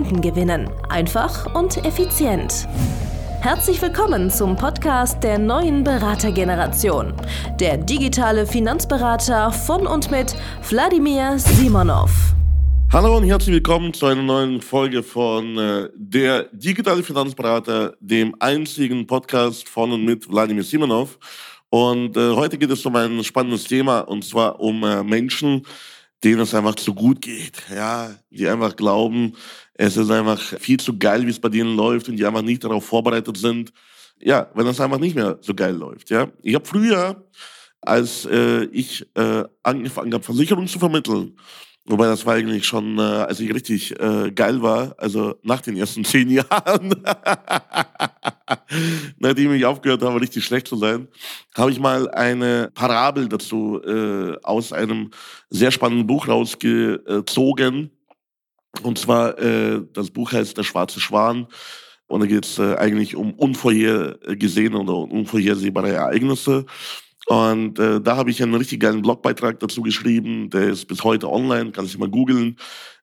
Kunden gewinnen. Einfach und effizient. Herzlich willkommen zum Podcast der neuen Beratergeneration. Der digitale Finanzberater von und mit Wladimir Simonov. Hallo und herzlich willkommen zu einer neuen Folge von äh, Der digitale Finanzberater, dem einzigen Podcast von und mit Wladimir Simonov. Und äh, heute geht es um ein spannendes Thema und zwar um äh, Menschen, denen es einfach zu gut geht, ja, die einfach glauben, es ist einfach viel zu geil, wie es bei denen läuft und die einfach nicht darauf vorbereitet sind, ja, wenn es einfach nicht mehr so geil läuft, ja. Ich habe früher, als äh, ich äh, angefangen habe, Versicherungen zu vermitteln, Wobei das war eigentlich schon, äh, als ich richtig äh, geil war, also nach den ersten zehn Jahren, nachdem ich aufgehört habe, richtig schlecht zu sein, habe ich mal eine Parabel dazu äh, aus einem sehr spannenden Buch rausgezogen. Und zwar, äh, das Buch heißt Der schwarze Schwan. Und da geht es äh, eigentlich um unvorhergesehene oder unvorhersehbare Ereignisse. Und äh, da habe ich einen richtig geilen Blogbeitrag dazu geschrieben, der ist bis heute online, kann ich mal googeln.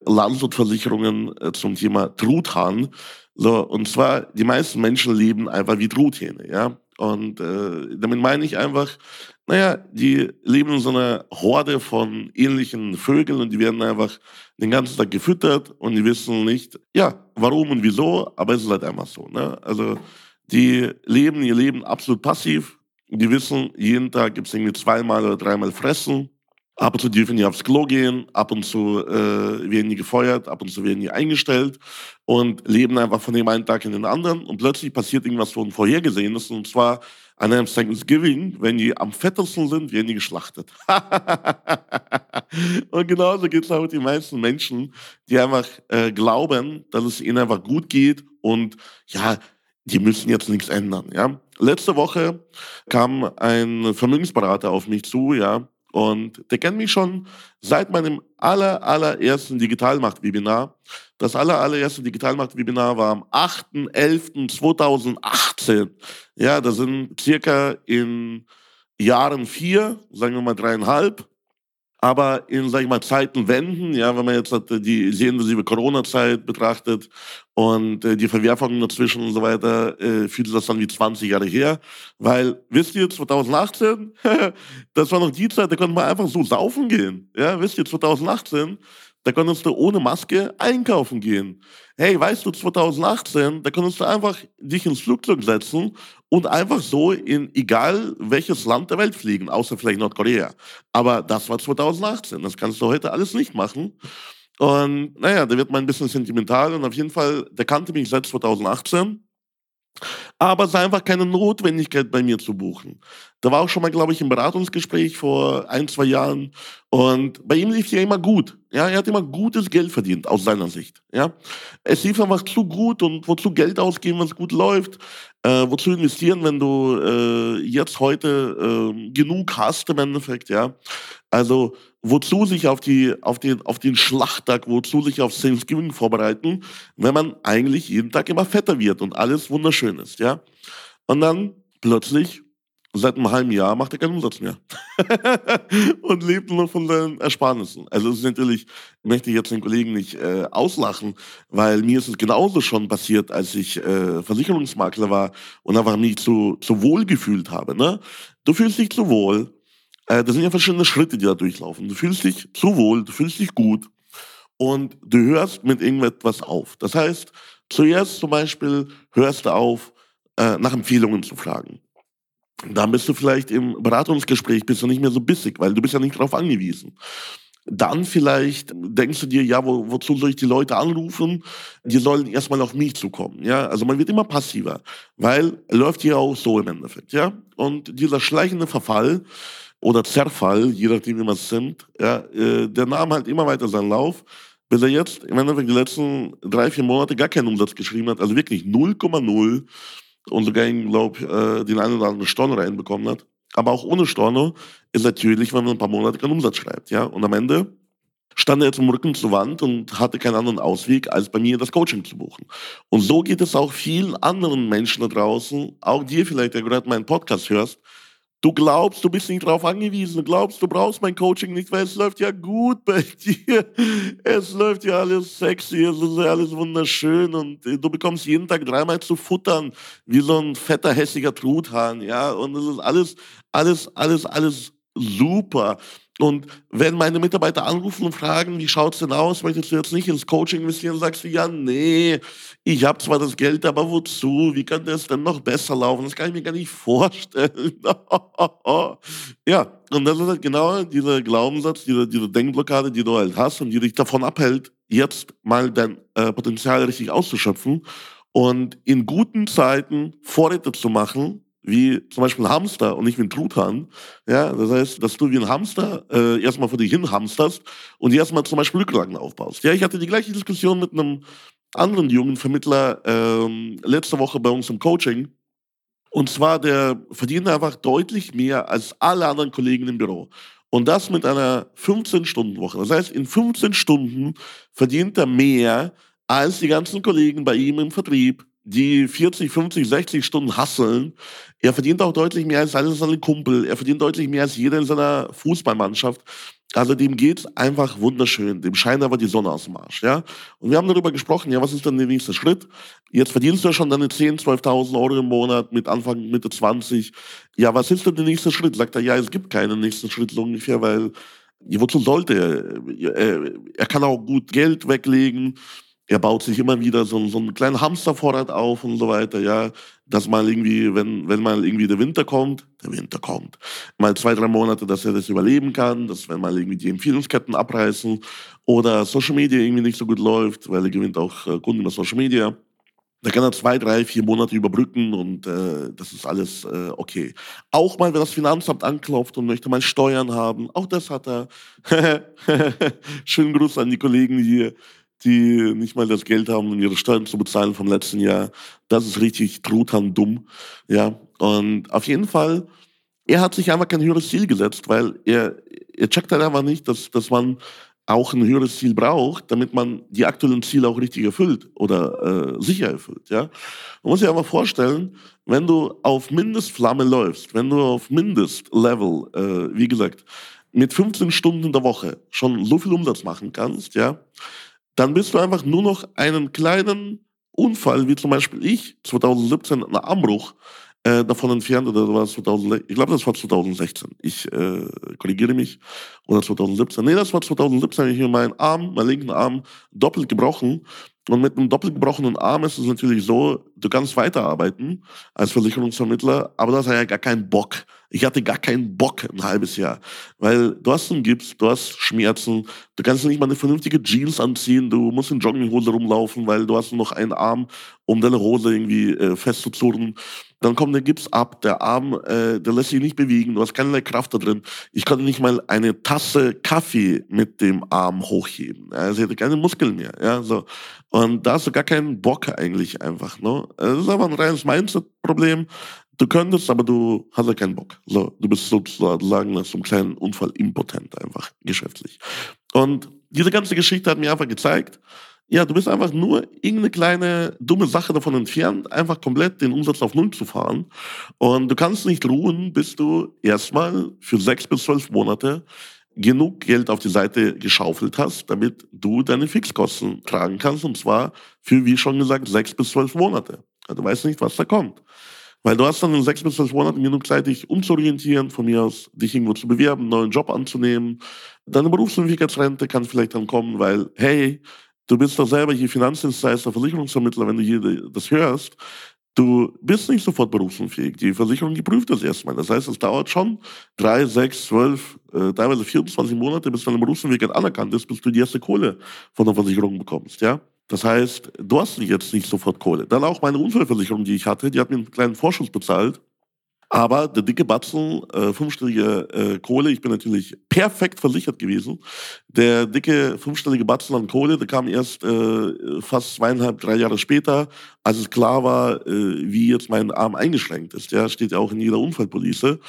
Landshutversicherungen äh, zum Thema Truthahn. So, und zwar, die meisten Menschen leben einfach wie Truthähne, ja. Und äh, damit meine ich einfach, naja, die leben in so einer Horde von ähnlichen Vögeln und die werden einfach den ganzen Tag gefüttert und die wissen nicht, ja, warum und wieso, aber es ist halt einfach so. Ne? Also die leben ihr Leben absolut passiv, die wissen, jeden Tag gibt es irgendwie zweimal oder dreimal Fressen. Ab und zu dürfen die aufs Klo gehen, ab und zu äh, werden die gefeuert, ab und zu werden die eingestellt und leben einfach von dem einen Tag in den anderen. Und plötzlich passiert irgendwas von Vorhergesehenes. Und zwar an einem Thanksgiving, wenn die am fettesten sind, werden die geschlachtet. und genauso geht es auch mit den meisten Menschen, die einfach äh, glauben, dass es ihnen einfach gut geht und ja, die müssen jetzt nichts ändern. Ja? Letzte Woche kam ein Vermögensberater auf mich zu, ja, und der kennt mich schon seit meinem aller, allerersten Digitalmacht-Webinar. Das aller, allererste Digitalmacht-Webinar war am 8.11.2018. Ja, das sind circa in Jahren vier, sagen wir mal dreieinhalb, aber in, sag ich mal, Zeiten wenden, ja, wenn man jetzt die sehr intensive Corona-Zeit betrachtet und äh, die Verwerfungen dazwischen und so weiter, äh, fühlt sich das dann wie 20 Jahre her. Weil, wisst ihr, 2018, das war noch die Zeit, da konnte man einfach so saufen gehen. Ja, wisst ihr, 2018, da konntest du ohne Maske einkaufen gehen. Hey, weißt du, 2018, da konntest du einfach dich ins Flugzeug setzen und einfach so in egal welches Land der Welt fliegen, außer vielleicht Nordkorea. Aber das war 2018. Das kannst du heute alles nicht machen. Und naja, da wird man ein bisschen sentimental und auf jeden Fall, der kannte mich seit 2018. Aber es war einfach keine Notwendigkeit bei mir zu buchen. Da war auch schon mal, glaube ich, ein Beratungsgespräch vor ein, zwei Jahren und bei ihm lief ja immer gut. Ja, er hat immer gutes Geld verdient, aus seiner Sicht. Ja, es lief einfach zu gut und wozu Geld ausgeben, wenn es gut läuft? Äh, wozu investieren, wenn du äh, jetzt heute äh, genug hast im Endeffekt? Ja, also wozu sich auf die auf den auf den Schlachttag, wozu sich auf Thanksgiving vorbereiten, wenn man eigentlich jeden Tag immer fetter wird und alles wunderschön ist. Ja, und dann plötzlich seit einem halben Jahr macht er keinen Umsatz mehr. und lebt nur von seinen Ersparnissen. Also es ist natürlich, möchte ich jetzt den Kollegen nicht äh, auslachen, weil mir ist es genauso schon passiert, als ich äh, Versicherungsmakler war und einfach mich zu, zu wohl gefühlt habe. Ne? Du fühlst dich zu wohl. Äh, das sind ja verschiedene Schritte, die da durchlaufen. Du fühlst dich zu wohl, du fühlst dich gut und du hörst mit irgendetwas auf. Das heißt, zuerst zum Beispiel hörst du auf, äh, nach Empfehlungen zu fragen dann bist du vielleicht im Beratungsgespräch bist du nicht mehr so bissig, weil du bist ja nicht darauf angewiesen. Dann vielleicht denkst du dir, ja, wo, wozu soll ich die Leute anrufen? Die sollen erstmal auf mich zukommen. Ja, also man wird immer passiver, weil läuft hier auch so im Endeffekt. Ja, und dieser schleichende Verfall oder Zerfall, je nachdem wie man es nimmt, ja, äh, der nahm halt immer weiter seinen Lauf bis er jetzt im Endeffekt die letzten drei, vier Monate gar keinen Umsatz geschrieben hat, also wirklich 0,0 und sogar, glaube äh, den einen oder anderen Storno reinbekommen hat. Aber auch ohne Storno ist natürlich, wenn man ein paar Monate keinen Umsatz schreibt, ja. Und am Ende stand er zum Rücken zur Wand und hatte keinen anderen Ausweg, als bei mir das Coaching zu buchen. Und so geht es auch vielen anderen Menschen da draußen, auch dir vielleicht, der gerade meinen Podcast hörst, Du glaubst, du bist nicht darauf angewiesen. Du glaubst, du brauchst mein Coaching nicht, weil es läuft ja gut bei dir. Es läuft ja alles sexy, es ist ja alles wunderschön und du bekommst jeden Tag dreimal zu futtern, wie so ein fetter, hässlicher Truthahn, ja. Und es ist alles, alles, alles, alles super. Und wenn meine Mitarbeiter anrufen und fragen, wie schaut's denn aus, möchtest du jetzt nicht ins Coaching investieren, sagst du, ja, nee, ich habe zwar das Geld, aber wozu? Wie könnte es denn noch besser laufen? Das kann ich mir gar nicht vorstellen. ja, und das ist halt genau dieser Glaubenssatz, diese, diese Denkblockade, die du halt hast und die dich davon abhält, jetzt mal dein äh, Potenzial richtig auszuschöpfen und in guten Zeiten Vorräte zu machen, wie zum Beispiel ein Hamster und nicht wie ein Truthahn. Ja, das heißt, dass du wie ein Hamster äh, erstmal vor dich hin hamsterst und erstmal zum Beispiel Rücklagen aufbaust. Ja, ich hatte die gleiche Diskussion mit einem anderen jungen Vermittler ähm, letzte Woche bei uns im Coaching. Und zwar, der verdient einfach deutlich mehr als alle anderen Kollegen im Büro. Und das mit einer 15-Stunden-Woche. Das heißt, in 15 Stunden verdient er mehr als die ganzen Kollegen bei ihm im Vertrieb, die 40, 50, 60 Stunden hasseln. Er verdient auch deutlich mehr als alle seine Kumpel. Er verdient deutlich mehr als jeder in seiner Fußballmannschaft. Also dem geht's einfach wunderschön. Dem scheint aber die Sonne aus dem Arsch, ja. Und wir haben darüber gesprochen, ja, was ist denn der nächste Schritt? Jetzt verdienst du ja schon deine 10, 12.000 Euro im Monat mit Anfang, Mitte 20. Ja, was ist denn der nächste Schritt? Sagt er, ja, es gibt keinen nächsten Schritt so ungefähr, weil, wozu sollte er? Er kann auch gut Geld weglegen er baut sich immer wieder so, so einen kleinen Hamstervorrat auf und so weiter, ja. Dass mal irgendwie, wenn, wenn mal irgendwie der Winter kommt, der Winter kommt, mal zwei, drei Monate, dass er das überleben kann, dass wenn mal irgendwie die Empfehlungsketten abreißen oder Social Media irgendwie nicht so gut läuft, weil er gewinnt auch äh, Kunden über Social Media. Da kann er zwei, drei, vier Monate überbrücken und äh, das ist alles äh, okay. Auch mal, wenn das Finanzamt anklopft und möchte mal Steuern haben, auch das hat er. Schönen Gruß an die Kollegen hier die nicht mal das Geld haben, um ihre Steuern zu bezahlen vom letzten Jahr. Das ist richtig truthahn dumm. Ja, und auf jeden Fall, er hat sich einfach kein höheres Ziel gesetzt, weil er, er checkt halt einfach nicht, dass, dass man auch ein höheres Ziel braucht, damit man die aktuellen Ziele auch richtig erfüllt oder äh, sicher erfüllt. Ja? Man muss sich einfach vorstellen, wenn du auf Mindestflamme läufst, wenn du auf Mindestlevel, äh, wie gesagt, mit 15 Stunden in der Woche schon so viel Umsatz machen kannst, ja, dann bist du einfach nur noch einen kleinen Unfall, wie zum Beispiel ich, 2017, ein Armbruch, äh, davon entfernt, oder war es 2000, ich glaube, das war 2016. Ich äh, korrigiere mich. Oder 2017. Nee, das war 2017, habe ich mir meinen Arm, meinen linken Arm doppelt gebrochen. Und mit einem doppelt gebrochenen Arm ist es natürlich so, du kannst weiterarbeiten als Versicherungsvermittler, aber du hast ja gar keinen Bock. Ich hatte gar keinen Bock ein halbes Jahr. Weil du hast einen Gips, du hast Schmerzen, du kannst nicht mal eine vernünftige Jeans anziehen, du musst in Jogginghose rumlaufen, weil du hast noch einen Arm, um deine Hose irgendwie äh, festzuzurren. Dann kommt der Gips ab, der Arm, äh, der lässt sich nicht bewegen, du hast keinerlei Kraft da drin. Ich konnte nicht mal eine Tasse Kaffee mit dem Arm hochheben. Also ich hatte keine Muskeln mehr. Ja, so. Und da hast du gar keinen Bock eigentlich einfach. Ne? Das ist aber ein reines Mindset-Problem. Du könntest, aber du hast ja keinen Bock. So, du bist sozusagen nach so einem kleinen Unfall impotent einfach, geschäftlich. Und diese ganze Geschichte hat mir einfach gezeigt, ja, du bist einfach nur irgendeine kleine dumme Sache davon entfernt, einfach komplett den Umsatz auf Null zu fahren. Und du kannst nicht ruhen, bis du erstmal für sechs bis zwölf Monate genug Geld auf die Seite geschaufelt hast, damit du deine Fixkosten tragen kannst. Und zwar für, wie schon gesagt, sechs bis zwölf Monate. Du weißt nicht, was da kommt. Weil du hast dann in sechs bis zwölf Monaten genug Zeit, dich umzuorientieren, von mir aus, dich irgendwo zu bewerben, einen neuen Job anzunehmen. Deine Berufsunfähigkeitsrente kann vielleicht dann kommen, weil, hey, Du bist doch selber hier Finanzdienstleister, Versicherungsvermittler, wenn du hier das hörst. Du bist nicht sofort berufsunfähig. Die Versicherung, die prüft das erstmal. Das heißt, es dauert schon drei, sechs, zwölf, äh, teilweise 24 Monate, bis deine Berufsunfähigkeit anerkannt ist, bis du die erste Kohle von der Versicherung bekommst, ja? Das heißt, du hast jetzt nicht sofort Kohle. Dann auch meine Unfallversicherung, die ich hatte, die hat mir einen kleinen Vorschuss bezahlt. Aber der dicke Batzen, äh, fünfstellige äh, Kohle, ich bin natürlich perfekt versichert gewesen. Der dicke fünfstellige Batzen an Kohle, der kam erst äh, fast zweieinhalb, drei Jahre später, als es klar war, äh, wie jetzt mein Arm eingeschränkt ist. Ja, steht ja auch in jeder Unfallpolice.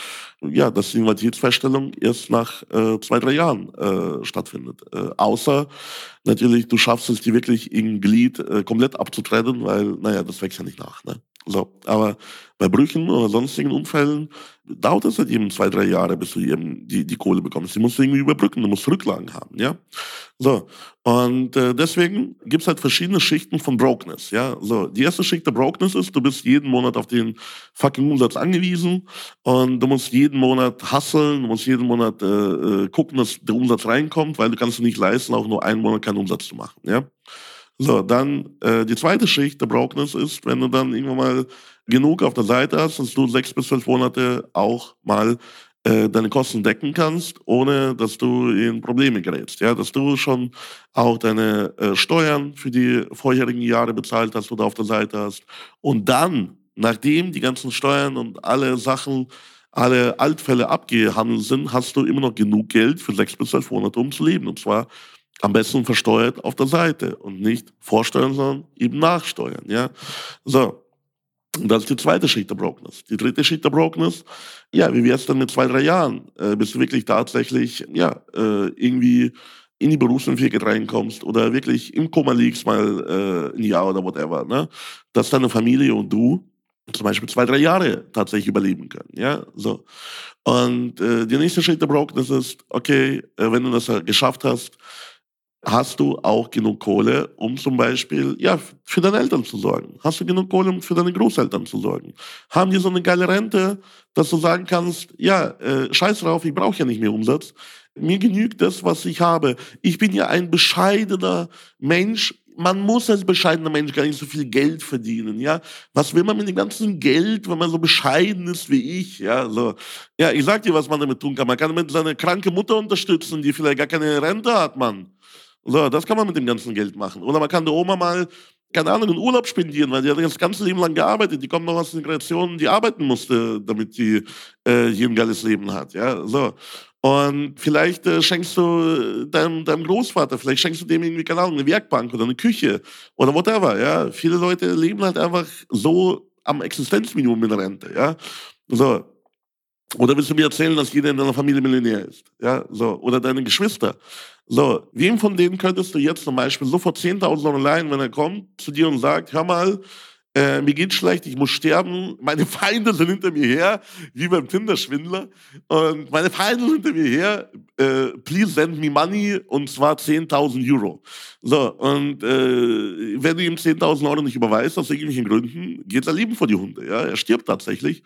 Ja, dass die Invaliditätsfeststellung erst nach äh, zwei, drei Jahren äh, stattfindet. Äh, außer natürlich, du schaffst es, die wirklich im Glied äh, komplett abzutrennen, weil, naja, das wächst ja nicht nach. Ne? So, aber bei Brüchen oder sonstigen Unfällen dauert es halt eben zwei, drei Jahre, bis du eben die, die Kohle bekommst. Die musst du irgendwie überbrücken, du musst Rücklagen haben, ja. So, und äh, deswegen gibt's halt verschiedene Schichten von Brokenness, ja. So, die erste Schicht der Brokenness ist, du bist jeden Monat auf den fucking Umsatz angewiesen und du musst jeden Monat hasseln, du musst jeden Monat äh, äh, gucken, dass der Umsatz reinkommt, weil du kannst dir nicht leisten, auch nur einen Monat keinen Umsatz zu machen, ja. So, dann äh, die zweite Schicht der Brokenness ist, wenn du dann irgendwann mal genug auf der Seite hast, dass du sechs bis zwölf Monate auch mal äh, deine Kosten decken kannst, ohne dass du in Probleme gerätst. Ja, dass du schon auch deine äh, Steuern für die vorherigen Jahre bezahlt hast oder auf der Seite hast. Und dann, nachdem die ganzen Steuern und alle Sachen, alle Altfälle abgehandelt sind, hast du immer noch genug Geld für sechs bis zwölf Monate, um zu leben. Und zwar am besten versteuert auf der Seite und nicht vorsteuern, sondern eben nachsteuern. Ja, so. Das ist die zweite Schicht der Brokenness. Die dritte Schicht der Brokenness, ja, wie wär's dann mit zwei, drei Jahren, äh, bis du wirklich tatsächlich, ja, äh, irgendwie in die Berufsunfähigkeit reinkommst oder wirklich im Koma liegst mal äh, ein Jahr oder whatever, ne? Dass deine Familie und du zum Beispiel zwei, drei Jahre tatsächlich überleben können, ja, so. Und äh, die nächste Schicht der Brokenness ist, okay, äh, wenn du das geschafft hast, hast du auch genug Kohle, um zum Beispiel ja, für deine Eltern zu sorgen? Hast du genug Kohle, um für deine Großeltern zu sorgen? Haben die so eine geile Rente, dass du sagen kannst, ja, äh, scheiß drauf, ich brauche ja nicht mehr Umsatz. Mir genügt das, was ich habe. Ich bin ja ein bescheidener Mensch. Man muss als bescheidener Mensch gar nicht so viel Geld verdienen, ja. Was will man mit dem ganzen Geld, wenn man so bescheiden ist wie ich, ja, so. Ja, ich sag dir, was man damit tun kann. Man kann damit seine kranke Mutter unterstützen, die vielleicht gar keine Rente hat, Mann. So, das kann man mit dem ganzen Geld machen. Oder man kann der Oma mal, keine Ahnung, einen Urlaub spendieren, weil die hat das ganze Leben lang gearbeitet. Die kommt noch aus Generationen, die arbeiten musste, damit die äh, hier ein geiles Leben hat. Ja, so. Und vielleicht äh, schenkst du äh, deinem, deinem Großvater, vielleicht schenkst du dem irgendwie, keine Ahnung, eine Werkbank oder eine Küche oder whatever. Ja, viele Leute leben halt einfach so am Existenzminimum in der Rente. Ja, so. Oder willst du mir erzählen, dass jeder in deiner Familie Millionär ist? Ja, so. Oder deine Geschwister. So. Wem von denen könntest du jetzt zum Beispiel sofort 10.000 Euro leihen, wenn er kommt zu dir und sagt, hör mal, äh, mir geht's schlecht, ich muss sterben, meine Feinde sind hinter mir her, wie beim Tinder-Schwindler. Und meine Feinde sind hinter mir her, äh, please send me money, und zwar 10.000 Euro. So, und äh, wenn du ihm 10.000 Euro nicht überweist, aus irgendwelchen Gründen, geht sein Leben vor die Hunde. Ja? Er stirbt tatsächlich.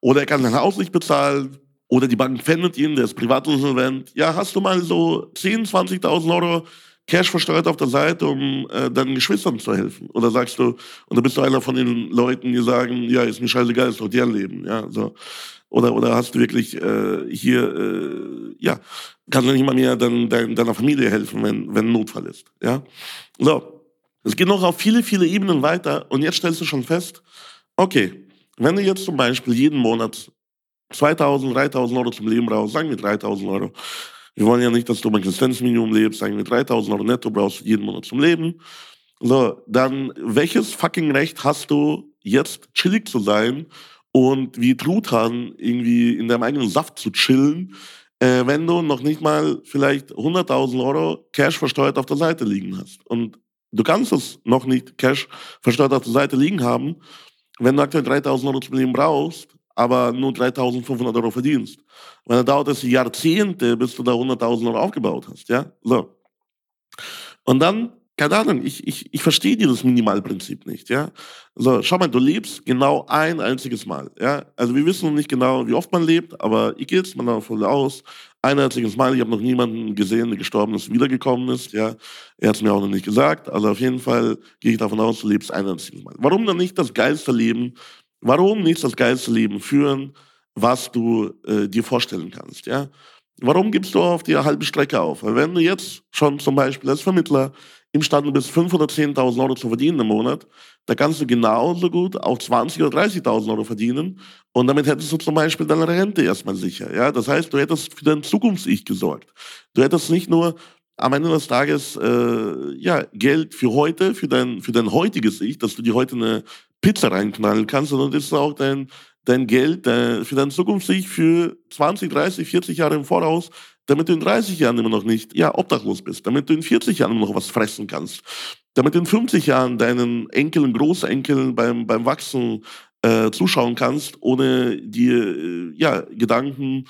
Oder er kann sein Haus nicht bezahlen, oder die Bank pfändet ihn, der ist privatinsolvent. Ja, hast du mal so 10.000, 20.000 Euro Cash versteuert auf der Seite, um äh, deinen Geschwistern zu helfen? Oder sagst du, und du bist du einer von den Leuten, die sagen, ja, ist mir scheißegal, ist doch deren Leben, ja, so. Oder, oder hast du wirklich äh, hier, äh, ja, kannst du nicht mal mehr dein, dein, deiner Familie helfen, wenn, wenn Notfall ist, ja? So. Es geht noch auf viele, viele Ebenen weiter und jetzt stellst du schon fest, okay, wenn du jetzt zum Beispiel jeden Monat 2000, 3000 Euro zum Leben brauchst, sagen wir 3000 Euro, wir wollen ja nicht, dass du beim Existenzminimum lebst, sagen wir 3000 Euro netto brauchst du jeden Monat zum Leben. So, dann welches fucking Recht hast du jetzt chillig zu sein und wie Truthahn irgendwie in deinem eigenen Saft zu chillen, äh, wenn du noch nicht mal vielleicht 100.000 Euro Cash versteuert auf der Seite liegen hast. Und du kannst es noch nicht Cash versteuert auf der Seite liegen haben, wenn du aktuell 3.000 Euro zum Leben brauchst, aber nur 3.500 Euro verdienst. Weil dann dauert es Jahrzehnte, bis du da 100.000 Euro aufgebaut hast, ja? So. Und dann, keine Ahnung, ich, ich, ich verstehe dieses Minimalprinzip nicht, ja? So, schau mal, du lebst genau ein einziges Mal, ja? Also wir wissen noch nicht genau, wie oft man lebt, aber ich gehe jetzt mal davon aus, ein einziges Mal, ich habe noch niemanden gesehen, der gestorben ist, wiedergekommen ist, ja? Er hat es mir auch noch nicht gesagt, also auf jeden Fall gehe ich davon aus, du lebst ein einziges Mal. Warum dann nicht das geilste Leben, warum nicht das geilste Leben führen, was du äh, dir vorstellen kannst, ja. Warum gibst du auf die halbe Strecke auf? Wenn du jetzt schon zum Beispiel als Vermittler imstande bist, 5 oder 10.000 Euro zu verdienen im Monat, da kannst du genauso gut auch 20 oder 30.000 Euro verdienen und damit hättest du zum Beispiel deine Rente erstmal sicher. Ja, das heißt, du hättest für dein Zukunfts-Ich gesorgt. Du hättest nicht nur am Ende des Tages äh, ja Geld für heute, für dein für dein heutiges Ich, dass du dir heute eine Pizza reinknallen kannst, sondern das ist auch dein dein Geld dein, für dein Zukunftssicht für 20, 30, 40 Jahre im Voraus, damit du in 30 Jahren immer noch nicht ja, obdachlos bist, damit du in 40 Jahren immer noch was fressen kannst, damit du in 50 Jahren deinen Enkeln, Großenkeln beim, beim Wachsen äh, zuschauen kannst, ohne dir äh, ja, Gedanken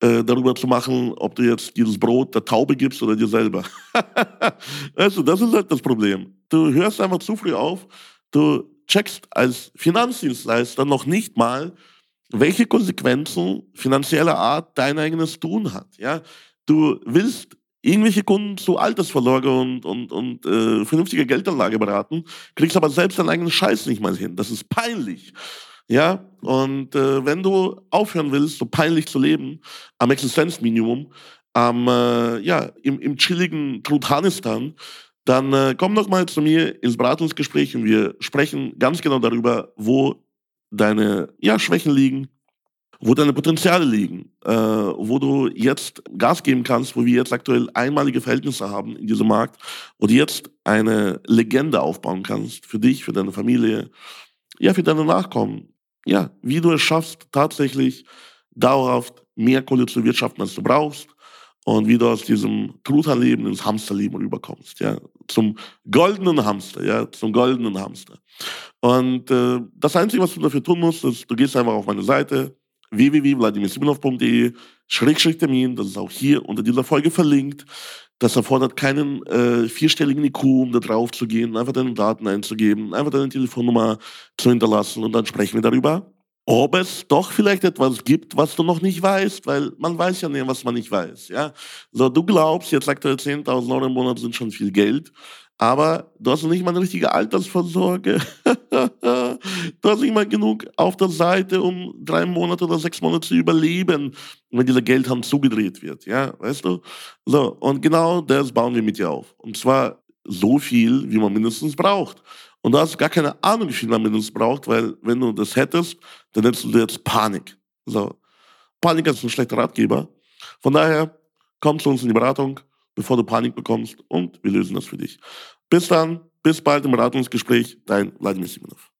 äh, darüber zu machen, ob du jetzt dieses Brot der Taube gibst oder dir selber. also, das ist halt das Problem. Du hörst einfach zu früh auf, du checkst als Finanzdienstleister noch nicht mal, welche Konsequenzen finanzieller Art dein eigenes Tun hat. Ja? Du willst irgendwelche Kunden zu Altersvorsorge und, und, und äh, vernünftiger Geldanlage beraten, kriegst aber selbst deinen eigenen Scheiß nicht mal hin. Das ist peinlich. Ja, und äh, wenn du aufhören willst, so peinlich zu leben, am Existenzminimum, am, äh, ja, im, im chilligen Truthanistan, dann äh, komm doch mal zu mir ins Beratungsgespräch und wir sprechen ganz genau darüber, wo deine ja, Schwächen liegen, wo deine Potenziale liegen, äh, wo du jetzt Gas geben kannst, wo wir jetzt aktuell einmalige Verhältnisse haben in diesem Markt, du jetzt eine Legende aufbauen kannst für dich, für deine Familie, ja, für deine Nachkommen. Ja, wie du es schaffst, tatsächlich dauerhaft mehr Kohle zu wirtschaften, als du brauchst, und wie du aus diesem Truthahn-Leben ins Hamsterleben rüberkommst, ja, zum goldenen Hamster, ja, zum goldenen Hamster. Und äh, das Einzige, was du dafür tun musst, ist, du gehst einfach auf meine Seite www.vladimirsimonov.de Schrägstrich Termin, das ist auch hier unter dieser Folge verlinkt. Das erfordert keinen äh, vierstelligen IQ, um da drauf zu gehen, einfach deine Daten einzugeben, einfach deine Telefonnummer zu hinterlassen und dann sprechen wir darüber, ob es doch vielleicht etwas gibt, was du noch nicht weißt, weil man weiß ja nicht, was man nicht weiß. Ja? So, du glaubst, jetzt aktuell 10.000 Euro im Monat sind schon viel Geld, aber du hast noch nicht mal eine richtige Altersvorsorge. du hast nicht mal genug auf der Seite, um drei Monate oder sechs Monate zu überleben, wenn dieser Geldhand zugedreht wird. Ja, weißt du? So, und genau das bauen wir mit dir auf. Und zwar so viel, wie man mindestens braucht. Und du hast gar keine Ahnung, wie viel man mindestens braucht, weil wenn du das hättest, dann hättest du jetzt Panik. So. Panik ist ein schlechter Ratgeber. Von daher, komm zu uns in die Beratung, bevor du Panik bekommst und wir lösen das für dich. Bis dann, bis bald im Beratungsgespräch, dein Vladimir Simonov.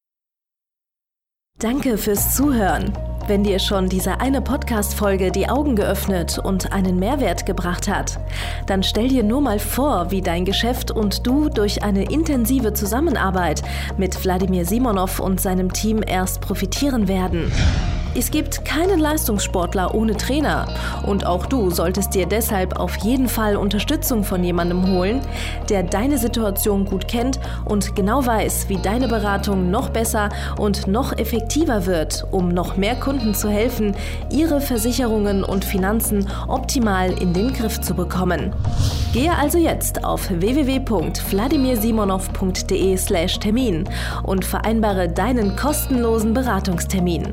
Danke fürs Zuhören. Wenn dir schon diese eine Podcast-Folge die Augen geöffnet und einen Mehrwert gebracht hat, dann stell dir nur mal vor, wie dein Geschäft und du durch eine intensive Zusammenarbeit mit Wladimir Simonov und seinem Team erst profitieren werden. Es gibt keinen Leistungssportler ohne Trainer und auch du solltest dir deshalb auf jeden Fall Unterstützung von jemandem holen, der deine Situation gut kennt und genau weiß, wie deine Beratung noch besser und noch effektiver wird, um noch mehr Kunden zu helfen, ihre Versicherungen und Finanzen optimal in den Griff zu bekommen. Gehe also jetzt auf www.vladimirsimonov.de/termin und vereinbare deinen kostenlosen Beratungstermin.